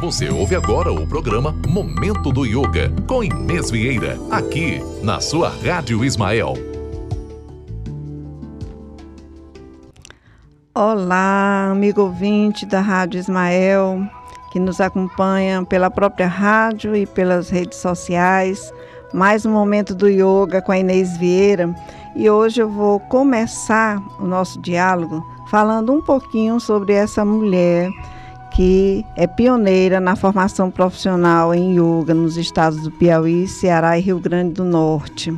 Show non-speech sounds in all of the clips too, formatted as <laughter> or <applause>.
Você ouve agora o programa Momento do Yoga, com Inês Vieira, aqui na sua Rádio Ismael. Olá, amigo ouvinte da Rádio Ismael, que nos acompanha pela própria rádio e pelas redes sociais. Mais um Momento do Yoga com a Inês Vieira. E hoje eu vou começar o nosso diálogo falando um pouquinho sobre essa mulher que é pioneira na formação profissional em yoga nos estados do Piauí, Ceará e Rio Grande do Norte.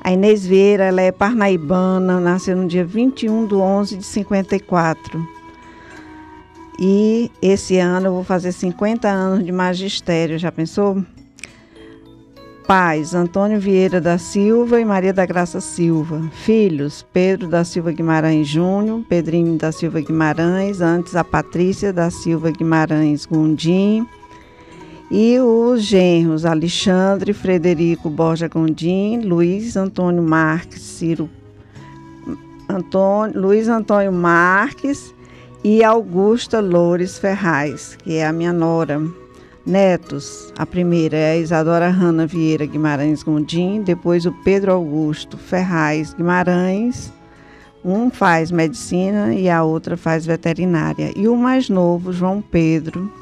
A Inês Vieira ela é parnaibana, nasceu no dia 21 de 11 de 54. E esse ano eu vou fazer 50 anos de magistério, já pensou? Pais: Antônio Vieira da Silva e Maria da Graça Silva. Filhos: Pedro da Silva Guimarães Júnior, Pedrinho da Silva Guimarães, antes a Patrícia da Silva Guimarães Gondim. E os genros: Alexandre Frederico Borja Gondim, Luiz Antônio Marques, Ciro Antônio, Luiz Antônio Marques e Augusta Loures Ferraz, que é a minha nora. Netos, a primeira é a Isadora Hanna Vieira Guimarães Gondim, depois o Pedro Augusto Ferraz Guimarães. Um faz medicina e a outra faz veterinária. E o mais novo, João Pedro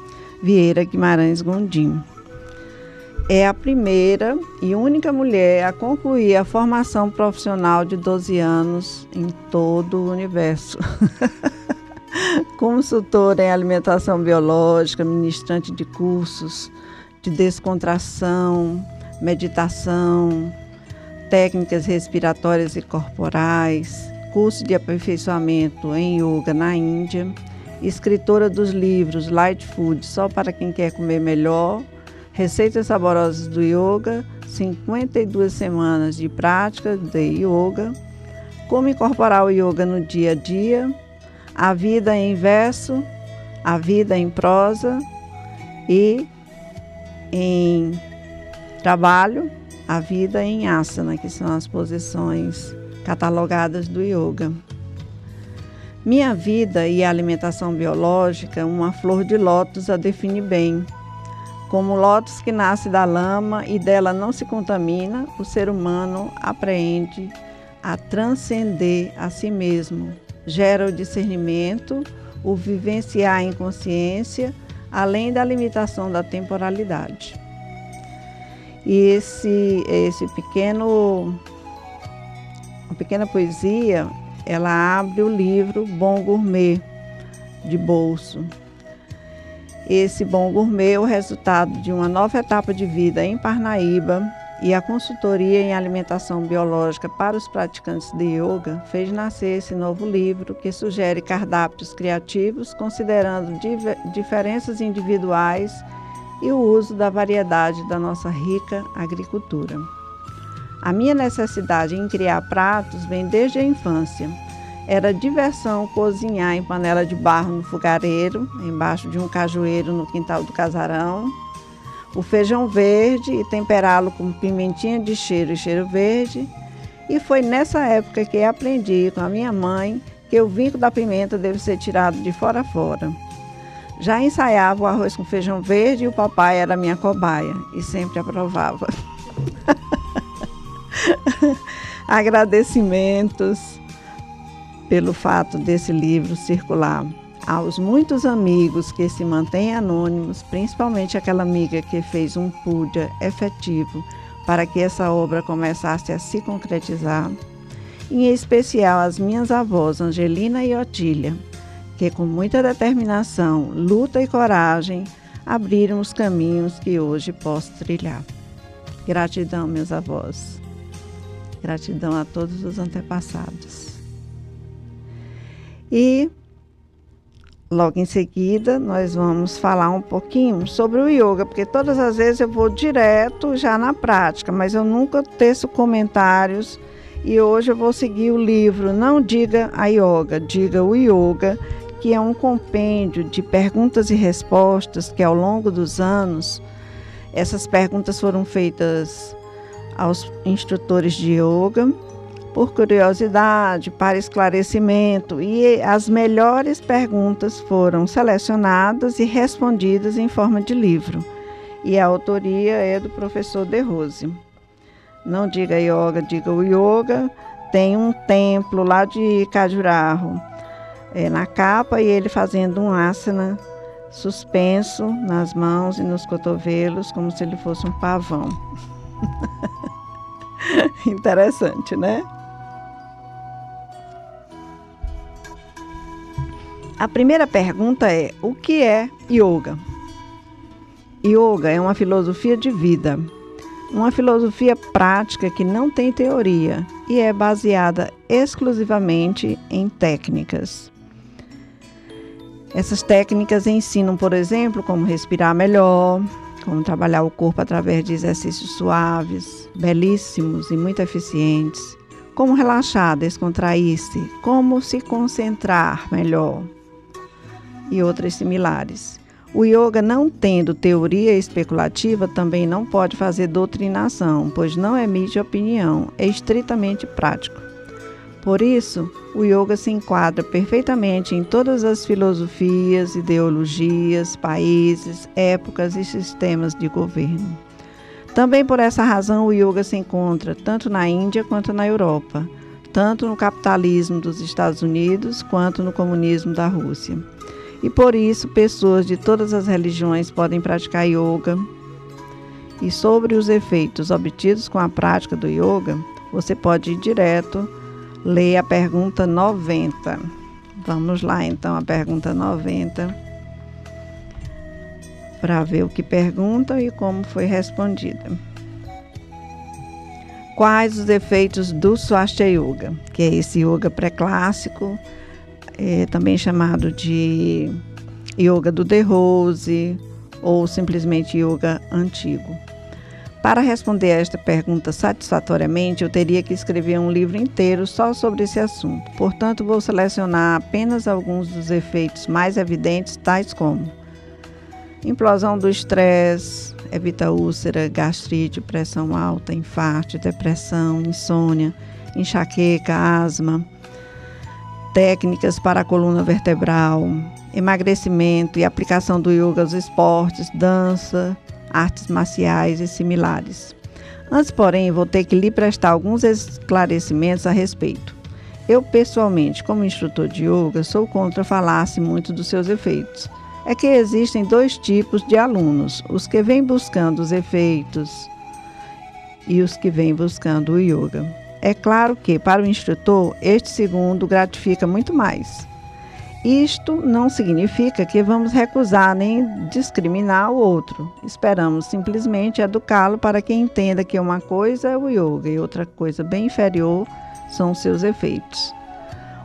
Vieira Guimarães Gondim. É a primeira e única mulher a concluir a formação profissional de 12 anos em todo o universo. <laughs> consultora em alimentação biológica, ministrante de cursos de descontração, meditação, técnicas respiratórias e corporais, curso de aperfeiçoamento em yoga na Índia, escritora dos livros Light Food só para quem quer comer melhor, receitas saborosas do yoga, 52 semanas de prática de yoga, como incorporar o yoga no dia a dia, a vida em verso, a vida em prosa e em trabalho, a vida em asana, que são as posições catalogadas do yoga. Minha vida e a alimentação biológica, uma flor de lótus a define bem. Como lótus que nasce da lama e dela não se contamina, o ser humano aprende a transcender a si mesmo, gera o discernimento, o vivenciar em consciência, além da limitação da temporalidade. E esse, esse pequeno, uma pequena poesia, ela abre o livro Bom Gourmet, de bolso. Esse Bom Gourmet é o resultado de uma nova etapa de vida em Parnaíba, e a consultoria em alimentação biológica para os praticantes de yoga fez nascer esse novo livro que sugere cardápios criativos considerando diferenças individuais e o uso da variedade da nossa rica agricultura. A minha necessidade em criar pratos vem desde a infância. Era diversão cozinhar em panela de barro no fogareiro, embaixo de um cajueiro no quintal do casarão, o feijão verde e temperá-lo com pimentinha de cheiro e cheiro verde. E foi nessa época que aprendi com a minha mãe que o vinco da pimenta deve ser tirado de fora a fora. Já ensaiava o arroz com feijão verde e o papai era minha cobaia e sempre aprovava. <laughs> Agradecimentos pelo fato desse livro circular aos muitos amigos que se mantêm anônimos, principalmente aquela amiga que fez um puja efetivo para que essa obra começasse a se concretizar, em especial às minhas avós Angelina e Otília, que com muita determinação, luta e coragem abriram os caminhos que hoje posso trilhar. Gratidão, meus avós. Gratidão a todos os antepassados. E Logo em seguida, nós vamos falar um pouquinho sobre o yoga, porque todas as vezes eu vou direto já na prática, mas eu nunca teço comentários. E hoje eu vou seguir o livro Não Diga a Yoga, Diga o Yoga, que é um compêndio de perguntas e respostas que ao longo dos anos, essas perguntas foram feitas aos instrutores de yoga por curiosidade, para esclarecimento, e as melhores perguntas foram selecionadas e respondidas em forma de livro. E a autoria é do professor De Rose. Não diga yoga, diga o yoga. Tem um templo lá de Cajuraho é, na capa e ele fazendo um asana suspenso nas mãos e nos cotovelos, como se ele fosse um pavão. <laughs> Interessante, né? A primeira pergunta é: o que é yoga? Yoga é uma filosofia de vida, uma filosofia prática que não tem teoria e é baseada exclusivamente em técnicas. Essas técnicas ensinam, por exemplo, como respirar melhor, como trabalhar o corpo através de exercícios suaves, belíssimos e muito eficientes, como relaxar, descontrair-se, como se concentrar melhor e outras similares. O yoga, não tendo teoria especulativa, também não pode fazer doutrinação, pois não emite opinião, é estritamente prático. Por isso, o yoga se enquadra perfeitamente em todas as filosofias, ideologias, países, épocas e sistemas de governo. Também por essa razão, o yoga se encontra tanto na Índia quanto na Europa, tanto no capitalismo dos Estados Unidos quanto no comunismo da Rússia. E por isso, pessoas de todas as religiões podem praticar yoga. E sobre os efeitos obtidos com a prática do yoga, você pode ir direto ler a pergunta 90. Vamos lá então a pergunta 90 para ver o que pergunta e como foi respondida. Quais os efeitos do Swastika Yoga, que é esse yoga pré-clássico, é, também chamado de yoga do De Rose ou simplesmente yoga antigo? Para responder a esta pergunta satisfatoriamente, eu teria que escrever um livro inteiro só sobre esse assunto. Portanto, vou selecionar apenas alguns dos efeitos mais evidentes, tais como implosão do estresse, evita úlcera, gastrite, pressão alta, infarto, depressão, insônia, enxaqueca, asma, técnicas para a coluna vertebral, emagrecimento e aplicação do yoga aos esportes, dança, artes marciais e similares. Antes, porém, vou ter que lhe prestar alguns esclarecimentos a respeito. Eu, pessoalmente, como instrutor de yoga, sou contra falar-se muito dos seus efeitos. É que existem dois tipos de alunos: os que vêm buscando os efeitos e os que vêm buscando o yoga. É claro que, para o instrutor, este segundo gratifica muito mais. Isto não significa que vamos recusar nem discriminar o outro. Esperamos simplesmente educá-lo para que entenda que uma coisa é o yoga e outra coisa bem inferior são seus efeitos.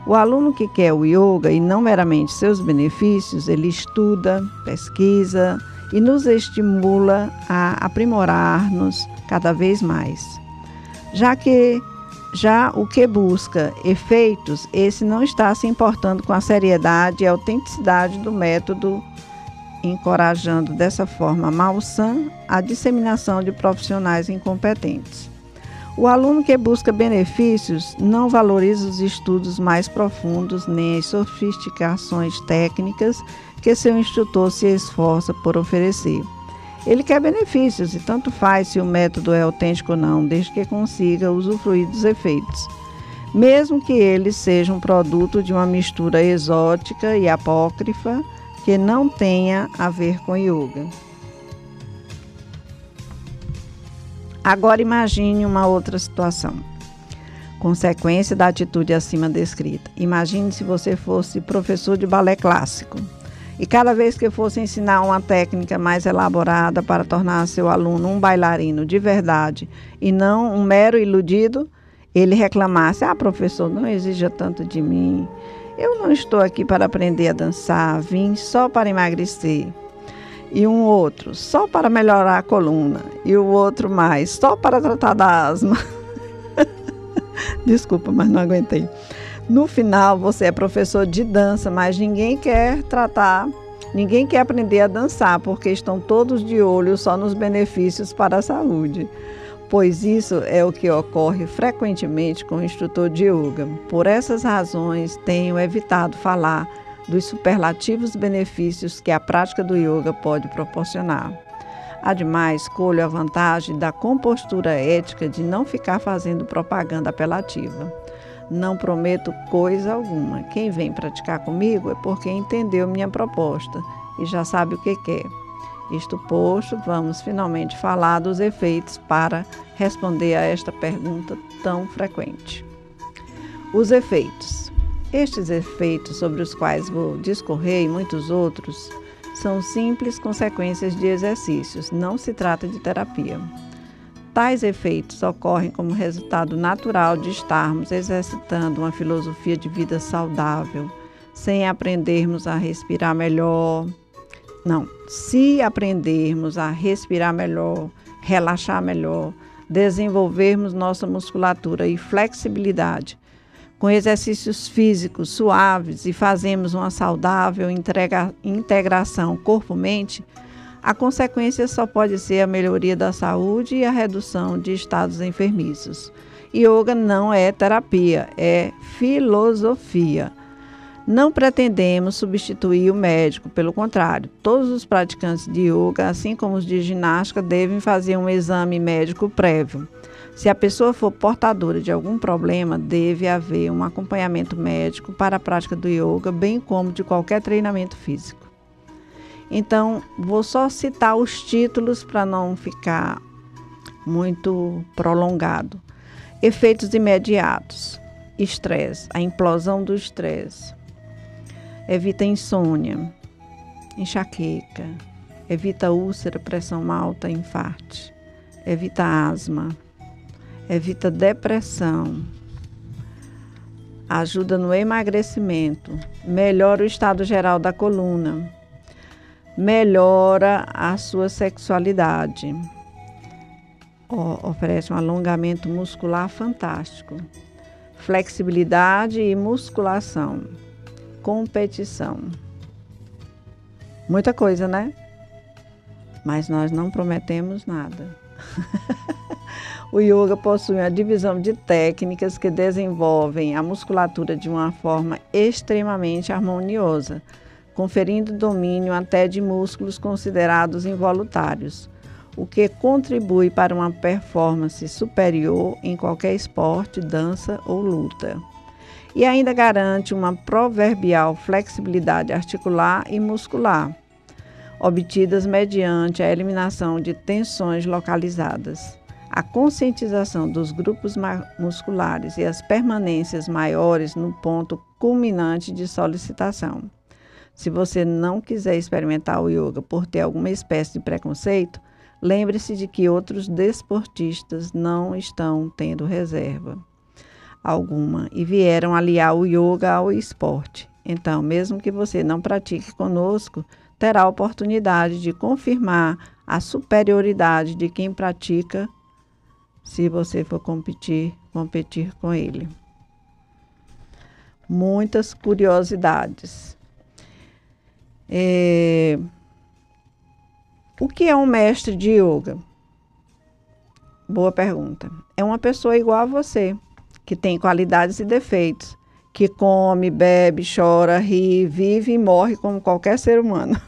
O aluno que quer o yoga e não meramente seus benefícios, ele estuda, pesquisa e nos estimula a aprimorar-nos cada vez mais. Já que já o que busca efeitos, esse não está se importando com a seriedade e a autenticidade do método, encorajando dessa forma malsã a disseminação de profissionais incompetentes. O aluno que busca benefícios não valoriza os estudos mais profundos nem as sofisticações técnicas que seu instrutor se esforça por oferecer. Ele quer benefícios e tanto faz se o método é autêntico ou não, desde que consiga usufruir dos efeitos. Mesmo que ele seja um produto de uma mistura exótica e apócrifa que não tenha a ver com yoga. Agora imagine uma outra situação. Consequência da atitude acima descrita. Imagine se você fosse professor de balé clássico e cada vez que fosse ensinar uma técnica mais elaborada para tornar seu aluno um bailarino de verdade e não um mero iludido, ele reclamasse: Ah, professor, não exija tanto de mim. Eu não estou aqui para aprender a dançar, vim só para emagrecer. E um outro, só para melhorar a coluna. E o outro mais, só para tratar da asma. <laughs> Desculpa, mas não aguentei. No final, você é professor de dança, mas ninguém quer tratar, ninguém quer aprender a dançar, porque estão todos de olho só nos benefícios para a saúde. pois isso é o que ocorre frequentemente com o instrutor de yoga. Por essas razões, tenho evitado falar dos superlativos benefícios que a prática do yoga pode proporcionar. Ademais, escolho a vantagem da compostura ética de não ficar fazendo propaganda apelativa. Não prometo coisa alguma. Quem vem praticar comigo é porque entendeu minha proposta e já sabe o que quer. Isto posto, vamos finalmente falar dos efeitos para responder a esta pergunta tão frequente. Os efeitos. Estes efeitos sobre os quais vou discorrer e muitos outros são simples consequências de exercícios, não se trata de terapia. Tais efeitos ocorrem como resultado natural de estarmos exercitando uma filosofia de vida saudável, sem aprendermos a respirar melhor. Não, se aprendermos a respirar melhor, relaxar melhor, desenvolvermos nossa musculatura e flexibilidade, com exercícios físicos suaves e fazemos uma saudável entrega, integração corpo-mente, a consequência só pode ser a melhoria da saúde e a redução de estados enfermiços. Yoga não é terapia, é filosofia. Não pretendemos substituir o médico, pelo contrário, todos os praticantes de yoga, assim como os de ginástica, devem fazer um exame médico prévio. Se a pessoa for portadora de algum problema, deve haver um acompanhamento médico para a prática do yoga, bem como de qualquer treinamento físico. Então, vou só citar os títulos para não ficar muito prolongado. Efeitos imediatos: estresse, a implosão do estresse. Evita insônia, enxaqueca, evita úlcera, pressão alta, infarte, evita asma. Evita depressão, ajuda no emagrecimento, melhora o estado geral da coluna, melhora a sua sexualidade, oferece um alongamento muscular fantástico, flexibilidade e musculação, competição. Muita coisa, né? Mas nós não prometemos nada. <laughs> O yoga possui uma divisão de técnicas que desenvolvem a musculatura de uma forma extremamente harmoniosa, conferindo domínio até de músculos considerados involuntários, o que contribui para uma performance superior em qualquer esporte, dança ou luta. E ainda garante uma proverbial flexibilidade articular e muscular, obtidas mediante a eliminação de tensões localizadas a conscientização dos grupos musculares e as permanências maiores no ponto culminante de solicitação. Se você não quiser experimentar o yoga por ter alguma espécie de preconceito, lembre-se de que outros desportistas não estão tendo reserva alguma e vieram aliar o yoga ao esporte. Então, mesmo que você não pratique conosco, terá a oportunidade de confirmar a superioridade de quem pratica se você for competir, competir com ele. Muitas curiosidades. É... O que é um mestre de yoga? Boa pergunta. É uma pessoa igual a você, que tem qualidades e defeitos, que come, bebe, chora, ri, vive e morre como qualquer ser humano.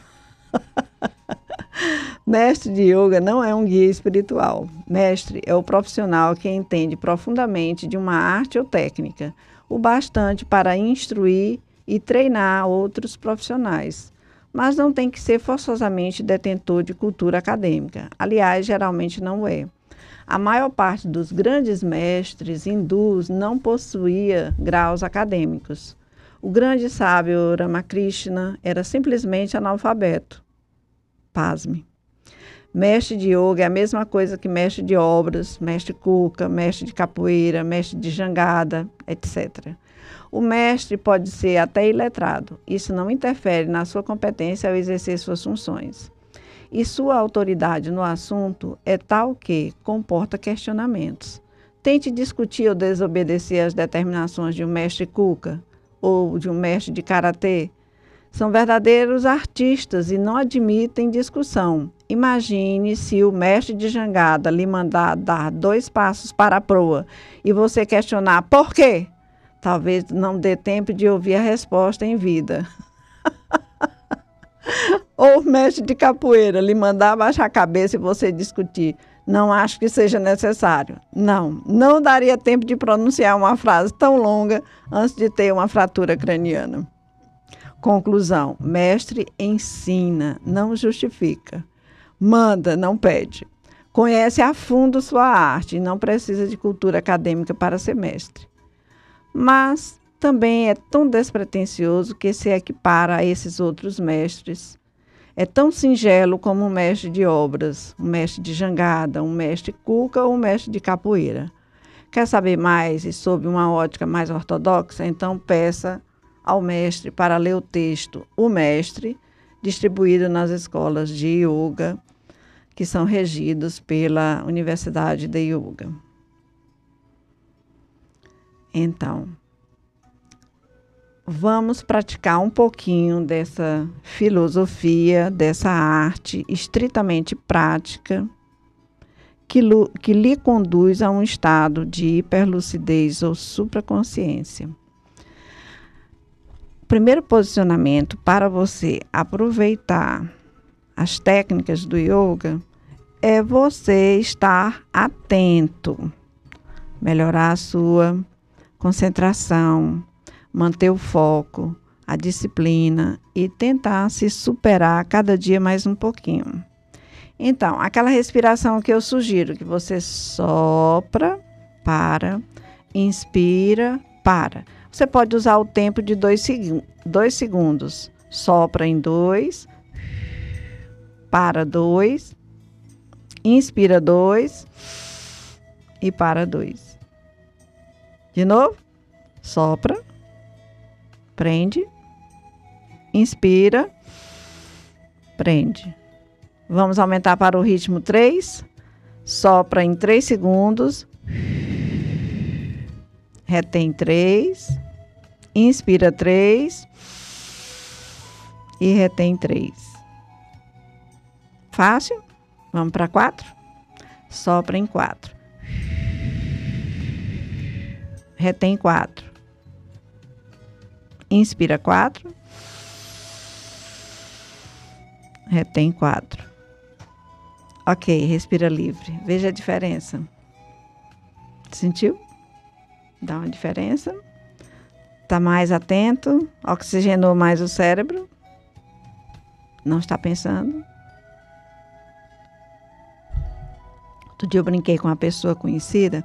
<laughs> Mestre de yoga não é um guia espiritual. Mestre é o profissional que entende profundamente de uma arte ou técnica, o bastante para instruir e treinar outros profissionais. Mas não tem que ser forçosamente detentor de cultura acadêmica. Aliás, geralmente não é. A maior parte dos grandes mestres hindus não possuía graus acadêmicos. O grande sábio Ramakrishna era simplesmente analfabeto. Pasme. Mestre de yoga é a mesma coisa que mestre de obras, mestre cuca, mestre de capoeira, mestre de jangada, etc. O mestre pode ser até iletrado. Isso não interfere na sua competência ao exercer suas funções. E sua autoridade no assunto é tal que comporta questionamentos. Tente discutir ou desobedecer as determinações de um mestre cuca ou de um mestre de karatê São verdadeiros artistas e não admitem discussão. Imagine se o mestre de jangada lhe mandar dar dois passos para a proa e você questionar por quê. Talvez não dê tempo de ouvir a resposta em vida. <laughs> Ou o mestre de capoeira lhe mandar baixar a cabeça e você discutir. Não acho que seja necessário. Não, não daria tempo de pronunciar uma frase tão longa antes de ter uma fratura craniana. Conclusão: mestre ensina, não justifica. Manda, não pede. Conhece a fundo sua arte e não precisa de cultura acadêmica para ser mestre. Mas também é tão despretensioso que se equipara a esses outros mestres. É tão singelo como um mestre de obras, um mestre de jangada, um mestre cuca ou um mestre de capoeira. Quer saber mais e sob uma ótica mais ortodoxa? Então peça ao mestre para ler o texto O Mestre, distribuído nas escolas de yoga, que são regidos pela Universidade de Yoga. Então, vamos praticar um pouquinho dessa filosofia, dessa arte estritamente prática, que, que lhe conduz a um estado de hiperlucidez ou supraconsciência. Primeiro posicionamento para você aproveitar as técnicas do yoga é você estar atento, melhorar a sua concentração, manter o foco, a disciplina e tentar se superar cada dia mais um pouquinho. Então, aquela respiração que eu sugiro, que você sopra, para, inspira, para. Você pode usar o tempo de dois, seg dois segundos. Sopra em dois, para dois, inspira dois e para dois. De novo, sopra, prende, inspira, prende. Vamos aumentar para o ritmo 3. Sopra em 3 segundos. Retém 3. Inspira três e retém três. Fácil? Vamos para quatro? Sopra em quatro. Retém quatro. Inspira quatro. Retém quatro. Ok, respira livre. Veja a diferença. Sentiu? Dá uma diferença está mais atento, oxigenou mais o cérebro, não está pensando. Outro dia eu brinquei com uma pessoa conhecida,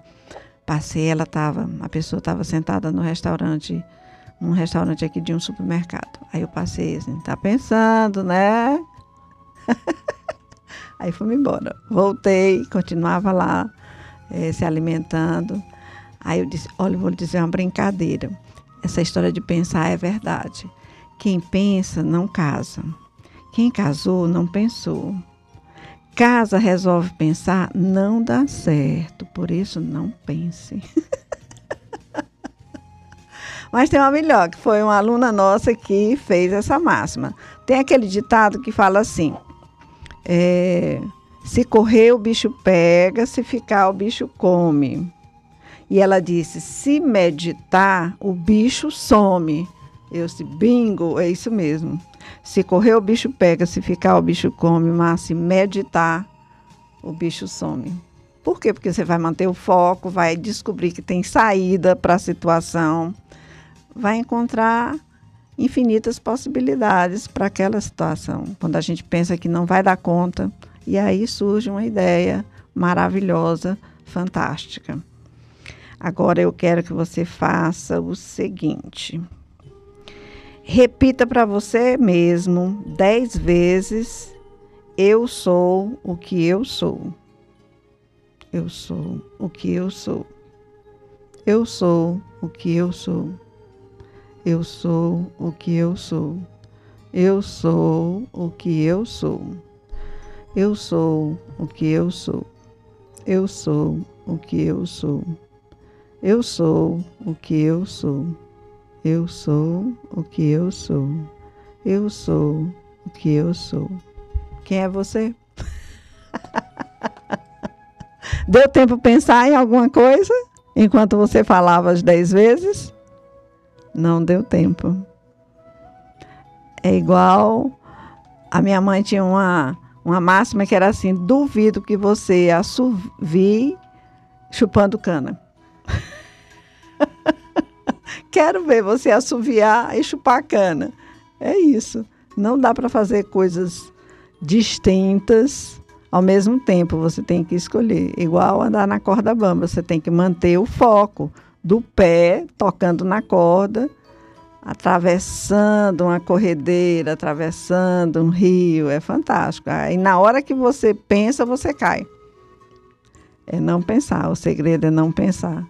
passei, ela estava, a pessoa estava sentada no restaurante, num restaurante aqui de um supermercado. Aí eu passei assim, tá pensando, né? <laughs> Aí fui embora. Voltei, continuava lá, eh, se alimentando. Aí eu disse, olha, vou lhe dizer uma brincadeira essa história de pensar é verdade. Quem pensa não casa. Quem casou não pensou. Casa resolve pensar, não dá certo. Por isso, não pense. <laughs> Mas tem uma melhor, que foi uma aluna nossa que fez essa máxima. Tem aquele ditado que fala assim: é, se correr, o bicho pega, se ficar, o bicho come. E ela disse: se meditar, o bicho some. Eu disse: bingo, é isso mesmo. Se correr, o bicho pega, se ficar, o bicho come, mas se meditar, o bicho some. Por quê? Porque você vai manter o foco, vai descobrir que tem saída para a situação, vai encontrar infinitas possibilidades para aquela situação. Quando a gente pensa que não vai dar conta, e aí surge uma ideia maravilhosa, fantástica. Agora eu quero que você faça o seguinte. Repita para você mesmo dez vezes: Eu sou o que eu sou. Eu sou o que eu sou. Eu sou o que eu sou. Eu sou o que eu sou. Eu sou o que eu sou. Eu sou o que eu sou. Eu sou o que eu sou. Eu sou o que eu sou. Eu sou o que eu sou. eu sou o que eu sou. Quem é você? <laughs> Deu tempo pensar em alguma coisa enquanto você falava as dez vezes? Não deu tempo. É igual a minha mãe tinha uma, uma máxima que era assim: duvido que você assovie chupando cana. <laughs> Quero ver você assoviar e chupar cana. É isso. Não dá para fazer coisas distintas ao mesmo tempo. Você tem que escolher. Igual andar na corda bamba. Você tem que manter o foco do pé tocando na corda, atravessando uma corredeira, atravessando um rio. É fantástico. Aí na hora que você pensa, você cai. É não pensar. O segredo é não pensar.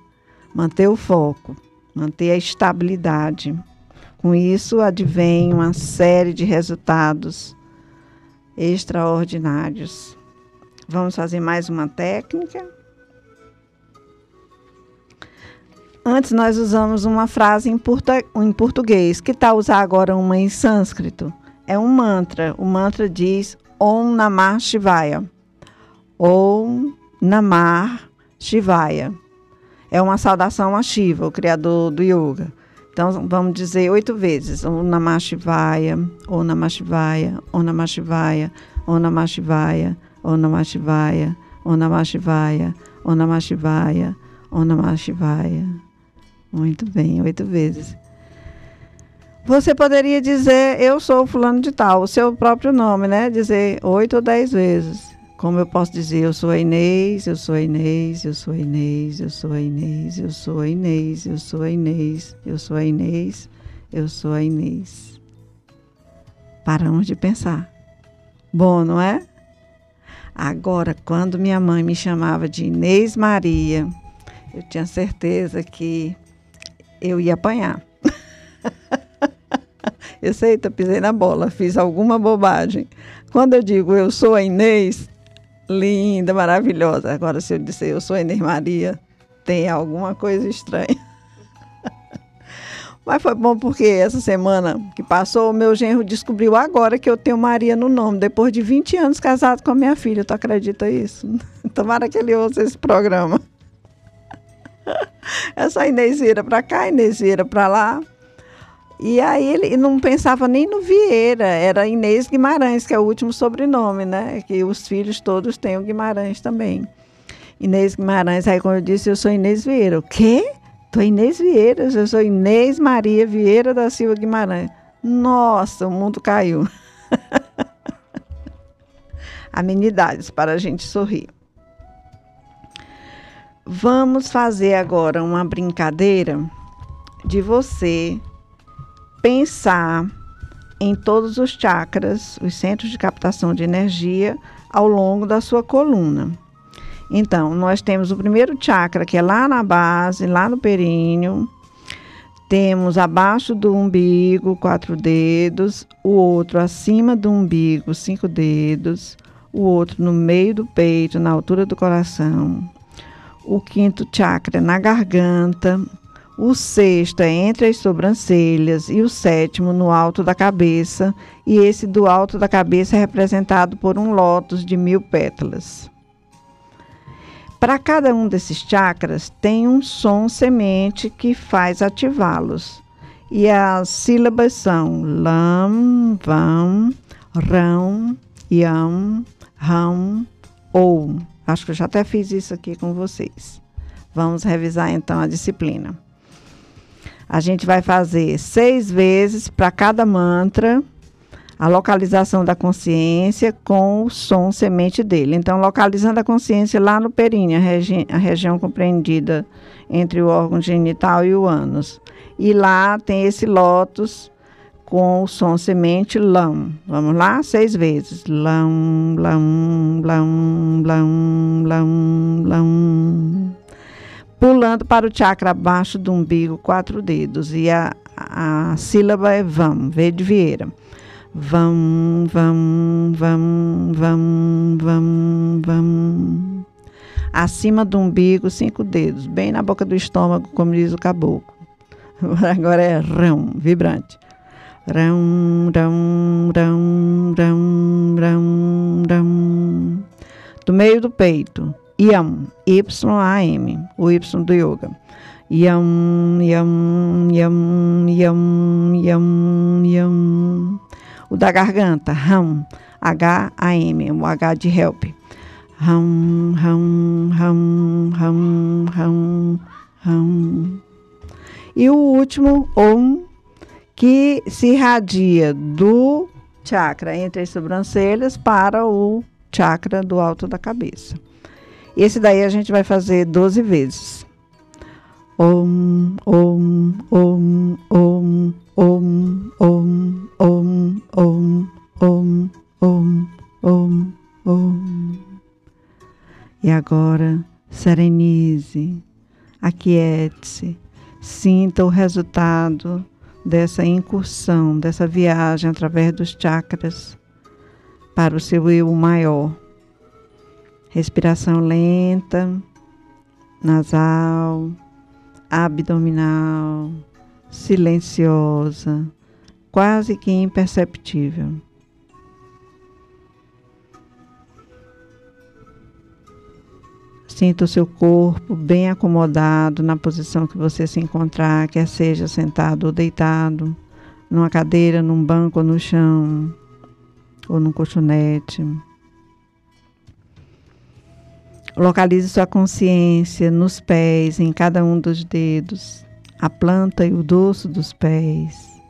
Manter o foco manter a estabilidade. Com isso, advém uma série de resultados extraordinários. Vamos fazer mais uma técnica. Antes, nós usamos uma frase em, em português. Que tal usar agora uma em sânscrito? É um mantra. O mantra diz Om Namah Shivaya. Om Namah Shivaya é uma saudação a Shiva, o criador do yoga. Então, vamos dizer oito vezes. Om Namah Shivaya, Om Namah Shivaya, Om Namah Shivaya, Om Namah Shivaya, Om Namah Shivaya, Om Namah Shivaya, Om Namah Shivaya, Om Namah Shivaya. Muito bem, oito vezes. Você poderia dizer, eu sou fulano de tal, o seu próprio nome, né? Dizer oito ou dez vezes. Como eu posso dizer, eu sou a Inês, eu sou a Inês, eu sou a Inês, eu sou a Inês, eu sou a Inês, eu sou a Inês, eu sou a Inês, eu sou a Inês. Paramos de pensar. Bom, não é? Agora, quando minha mãe me chamava de Inês Maria, eu tinha certeza que eu ia apanhar. <laughs> eu sei, pisei na bola, fiz alguma bobagem. Quando eu digo eu sou a Inês, linda, maravilhosa. Agora, se eu disser eu sou Ener Maria, tem alguma coisa estranha. Mas foi bom porque essa semana que passou, o meu genro descobriu agora que eu tenho Maria no nome, depois de 20 anos casado com a minha filha. Tu acredita isso? <laughs> Tomara que ele ouça esse programa. <laughs> Essa Inezeira para cá, Inezeira para lá. E aí ele não pensava nem no Vieira, era Inês Guimarães, que é o último sobrenome, né? Que os filhos todos têm o Guimarães também. Inês Guimarães, aí quando eu disse, eu sou Inês Vieira. O quê? É Inês Vieira, eu sou Inês Maria Vieira da Silva Guimarães. Nossa, o mundo caiu. <laughs> Amenidades para a gente sorrir. Vamos fazer agora uma brincadeira de você pensar em todos os chakras, os centros de captação de energia, ao longo da sua coluna. Então, nós temos o primeiro chakra, que é lá na base, lá no períneo. Temos abaixo do umbigo, quatro dedos. O outro acima do umbigo, cinco dedos. O outro no meio do peito, na altura do coração. O quinto chakra é na garganta, o sexto é entre as sobrancelhas e o sétimo no alto da cabeça, e esse do alto da cabeça é representado por um lótus de mil pétalas. Para cada um desses chakras tem um som semente que faz ativá-los. E as sílabas são lam, vam, ram, yam, ram, ou. Acho que eu já até fiz isso aqui com vocês. Vamos revisar então a disciplina. A gente vai fazer seis vezes para cada mantra a localização da consciência com o som semente dele. Então, localizando a consciência lá no períneo, a, regi a região compreendida entre o órgão genital e o ânus. E lá tem esse lótus com o som semente lam. Vamos lá? Seis vezes. Lam, lam, lam, lam, lam, lam pulando para o chakra abaixo do umbigo, quatro dedos. E a, a sílaba é vam, V de Vieira. Vam, vam, vam, vam, vam, vam. Acima do umbigo, cinco dedos, bem na boca do estômago, como diz o caboclo. Agora é rão, vibrante. Ram, ram, ram, ram, ram, ram. Do meio do peito. Yam, Y-A-M, o Y do yoga. Yam, yam, yam, yam, yam, yam. O da garganta, Ram, H-A-M, o H de help. Ram, ram, ram, ram, ram, ram. E o último, Om, que se irradia do chakra entre as sobrancelhas para o chakra do alto da cabeça. Esse daí a gente vai fazer 12 vezes. Om, om, om, om, om, om, om, om, om, om, om, om. E agora, serenize, aquiete-se, sinta o resultado dessa incursão, dessa viagem através dos chakras para o seu eu maior. Respiração lenta, nasal, abdominal, silenciosa, quase que imperceptível. Sinta o seu corpo bem acomodado na posição que você se encontrar, quer seja sentado ou deitado, numa cadeira, num banco ou no chão, ou num colchonete. Localize sua consciência nos pés, em cada um dos dedos, a planta e o dorso dos pés,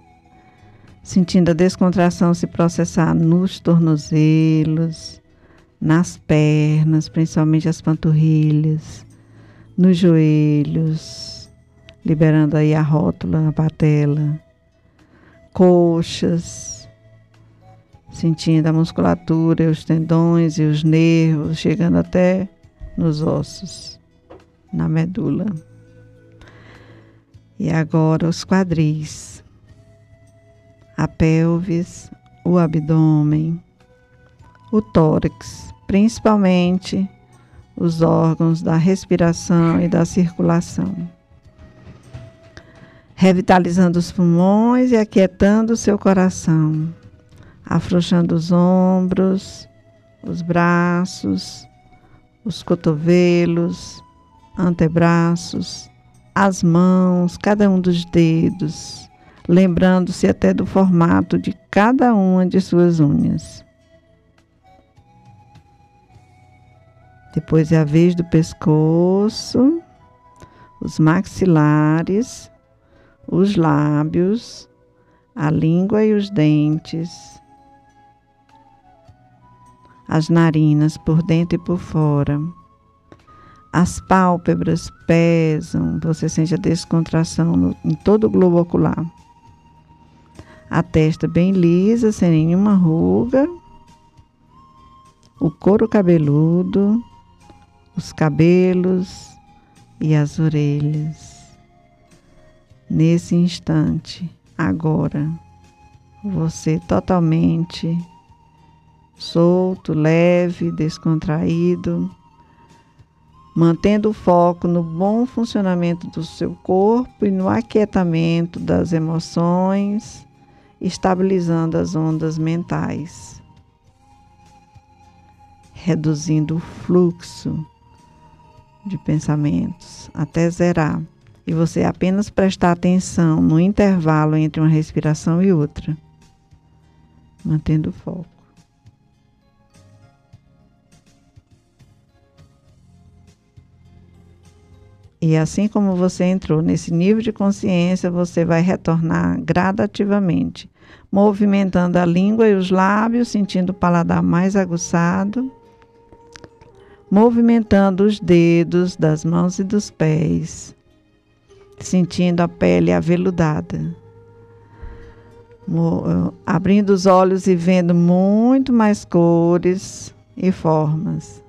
sentindo a descontração se processar nos tornozelos, nas pernas, principalmente as panturrilhas, nos joelhos, liberando aí a rótula, a patela, coxas, sentindo a musculatura, os tendões e os nervos, chegando até nos ossos, na medula. E agora os quadris, a pelvis, o abdômen, o tórax, principalmente os órgãos da respiração e da circulação. Revitalizando os pulmões e aquietando o seu coração, afrouxando os ombros, os braços, os cotovelos, antebraços, as mãos, cada um dos dedos, lembrando-se até do formato de cada uma de suas unhas. Depois é a vez do pescoço, os maxilares, os lábios, a língua e os dentes, as narinas por dentro e por fora. As pálpebras pesam, você sente a descontração no, em todo o globo ocular. A testa bem lisa, sem nenhuma ruga. O couro cabeludo, os cabelos e as orelhas. Nesse instante, agora, você totalmente solto, leve, descontraído, mantendo o foco no bom funcionamento do seu corpo e no aquietamento das emoções, estabilizando as ondas mentais, reduzindo o fluxo de pensamentos até zerar e você apenas prestar atenção no intervalo entre uma respiração e outra, mantendo o foco. E assim como você entrou nesse nível de consciência, você vai retornar gradativamente, movimentando a língua e os lábios, sentindo o paladar mais aguçado movimentando os dedos das mãos e dos pés, sentindo a pele aveludada. Abrindo os olhos e vendo muito mais cores e formas.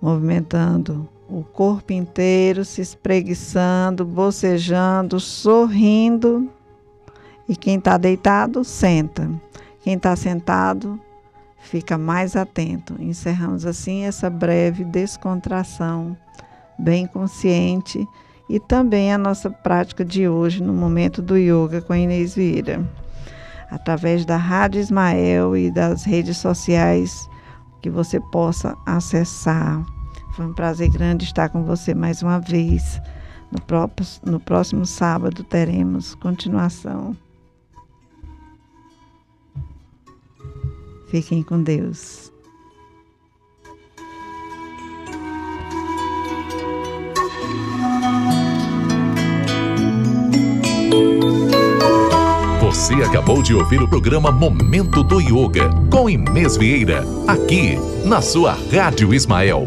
Movimentando o corpo inteiro, se espreguiçando, bocejando, sorrindo. E quem está deitado, senta. Quem está sentado, fica mais atento. Encerramos assim essa breve descontração, bem consciente e também a nossa prática de hoje no momento do yoga com a Inês Vieira. Através da Rádio Ismael e das redes sociais que você possa acessar. Foi um prazer grande estar com você mais uma vez. No, próprio, no próximo sábado teremos continuação. Fiquem com Deus. Você acabou de ouvir o programa Momento do Yoga com Inês Vieira, aqui na sua Rádio Ismael